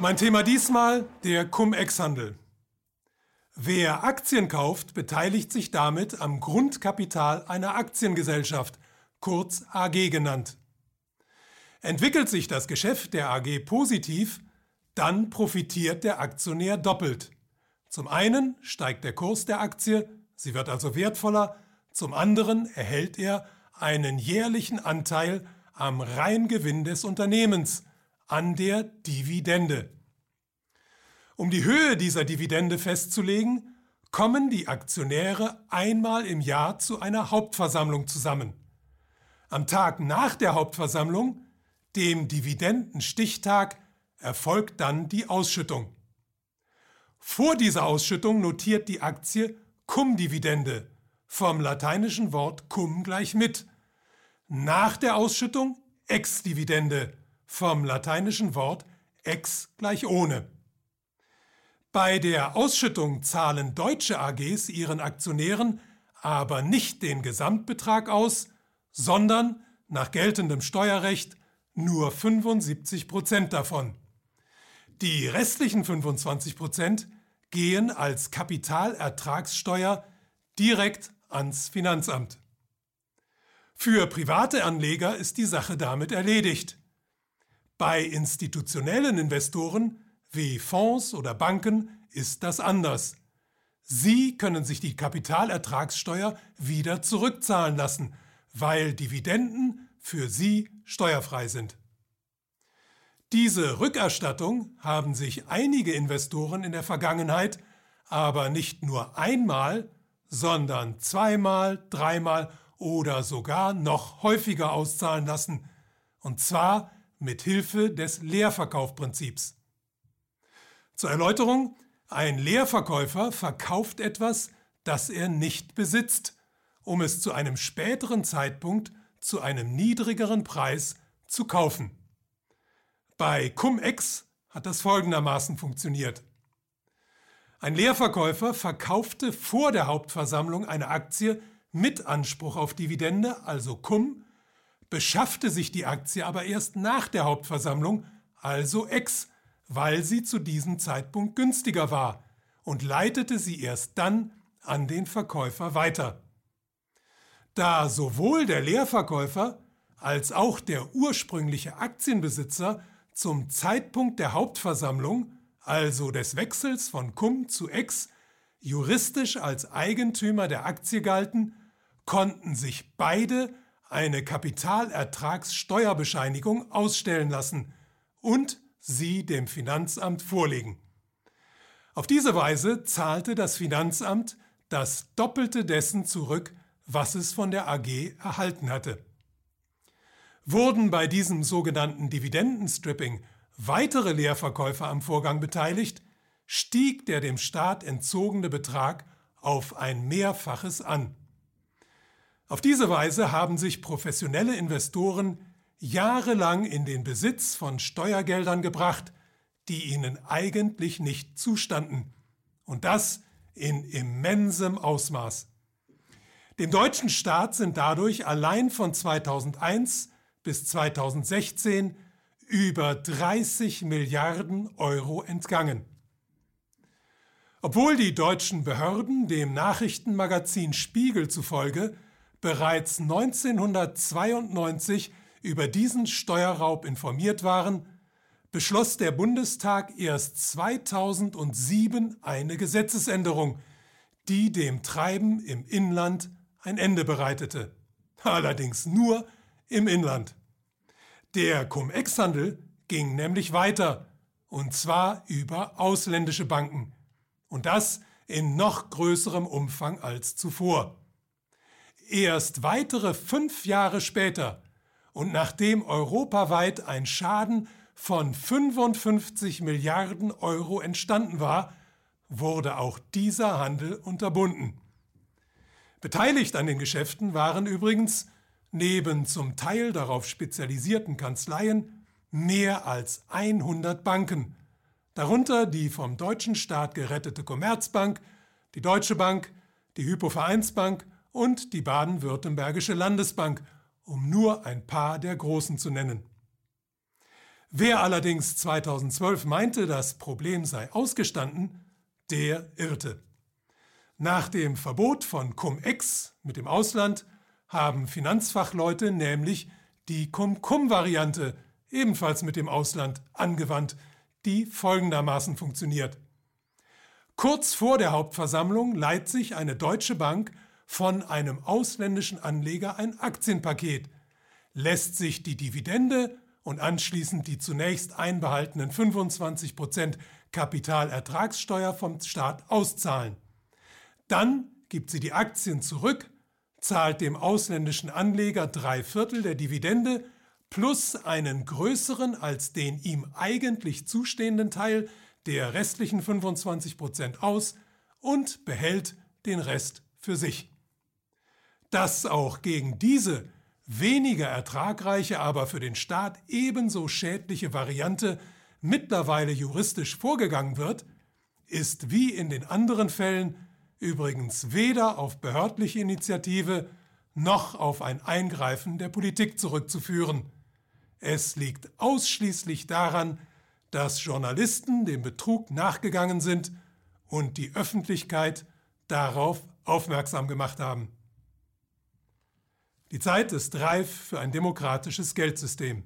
Mein Thema diesmal der Cum-Ex-Handel. Wer Aktien kauft, beteiligt sich damit am Grundkapital einer Aktiengesellschaft, kurz AG genannt. Entwickelt sich das Geschäft der AG positiv, dann profitiert der Aktionär doppelt. Zum einen steigt der Kurs der Aktie, sie wird also wertvoller, zum anderen erhält er einen jährlichen Anteil am Reingewinn des Unternehmens, an der Dividende. Um die Höhe dieser Dividende festzulegen, kommen die Aktionäre einmal im Jahr zu einer Hauptversammlung zusammen. Am Tag nach der Hauptversammlung, dem Dividendenstichtag, erfolgt dann die Ausschüttung. Vor dieser Ausschüttung notiert die Aktie Cum-Dividende, vom lateinischen Wort cum gleich mit. Nach der Ausschüttung Ex-Dividende, vom lateinischen Wort ex gleich ohne. Bei der Ausschüttung zahlen deutsche AGs ihren Aktionären aber nicht den Gesamtbetrag aus, sondern nach geltendem Steuerrecht nur 75 Prozent davon. Die restlichen 25 Prozent gehen als Kapitalertragssteuer direkt ans Finanzamt. Für private Anleger ist die Sache damit erledigt. Bei institutionellen Investoren wie Fonds oder Banken ist das anders. Sie können sich die Kapitalertragssteuer wieder zurückzahlen lassen, weil Dividenden für Sie steuerfrei sind. Diese Rückerstattung haben sich einige Investoren in der Vergangenheit aber nicht nur einmal, sondern zweimal, dreimal oder sogar noch häufiger auszahlen lassen, und zwar mit Hilfe des Leerverkaufprinzips. Zur Erläuterung, ein Leerverkäufer verkauft etwas, das er nicht besitzt, um es zu einem späteren Zeitpunkt zu einem niedrigeren Preis zu kaufen. Bei Cum-Ex hat das folgendermaßen funktioniert. Ein Leerverkäufer verkaufte vor der Hauptversammlung eine Aktie mit Anspruch auf Dividende, also Cum, beschaffte sich die Aktie aber erst nach der Hauptversammlung, also Ex, weil sie zu diesem Zeitpunkt günstiger war und leitete sie erst dann an den Verkäufer weiter. Da sowohl der Leerverkäufer als auch der ursprüngliche Aktienbesitzer zum Zeitpunkt der Hauptversammlung, also des Wechsels von Cum zu Ex, juristisch als Eigentümer der Aktie galten, konnten sich beide eine Kapitalertragssteuerbescheinigung ausstellen lassen und sie dem Finanzamt vorlegen. Auf diese Weise zahlte das Finanzamt das Doppelte dessen zurück, was es von der AG erhalten hatte. Wurden bei diesem sogenannten Dividendenstripping weitere Leerverkäufer am Vorgang beteiligt, stieg der dem Staat entzogene Betrag auf ein Mehrfaches an. Auf diese Weise haben sich professionelle Investoren jahrelang in den Besitz von Steuergeldern gebracht, die ihnen eigentlich nicht zustanden. Und das in immensem Ausmaß. Dem deutschen Staat sind dadurch allein von 2001 bis 2016 über 30 Milliarden Euro entgangen. Obwohl die deutschen Behörden dem Nachrichtenmagazin Spiegel zufolge bereits 1992 über diesen Steuerraub informiert waren, beschloss der Bundestag erst 2007 eine Gesetzesänderung, die dem Treiben im Inland ein Ende bereitete. Allerdings nur im Inland. Der Cum-Ex-Handel ging nämlich weiter, und zwar über ausländische Banken. Und das in noch größerem Umfang als zuvor. Erst weitere fünf Jahre später und nachdem europaweit ein Schaden von 55 Milliarden Euro entstanden war, wurde auch dieser Handel unterbunden. Beteiligt an den Geschäften waren übrigens neben zum Teil darauf spezialisierten Kanzleien mehr als 100 Banken, darunter die vom deutschen Staat gerettete Commerzbank, die Deutsche Bank, die Hypovereinsbank und die Baden-Württembergische Landesbank, um nur ein paar der großen zu nennen. Wer allerdings 2012 meinte, das Problem sei ausgestanden, der irrte. Nach dem Verbot von Cum-Ex mit dem Ausland haben Finanzfachleute nämlich die Cum-Cum-Variante ebenfalls mit dem Ausland angewandt, die folgendermaßen funktioniert. Kurz vor der Hauptversammlung leiht sich eine deutsche Bank von einem ausländischen Anleger ein Aktienpaket, lässt sich die Dividende und anschließend die zunächst einbehaltenen 25% Kapitalertragssteuer vom Staat auszahlen. Dann gibt sie die Aktien zurück, zahlt dem ausländischen Anleger drei Viertel der Dividende plus einen größeren als den ihm eigentlich zustehenden Teil der restlichen 25% aus und behält den Rest für sich. Dass auch gegen diese weniger ertragreiche, aber für den Staat ebenso schädliche Variante mittlerweile juristisch vorgegangen wird, ist wie in den anderen Fällen übrigens weder auf behördliche Initiative noch auf ein Eingreifen der Politik zurückzuführen. Es liegt ausschließlich daran, dass Journalisten dem Betrug nachgegangen sind und die Öffentlichkeit darauf aufmerksam gemacht haben. Die Zeit ist reif für ein demokratisches Geldsystem.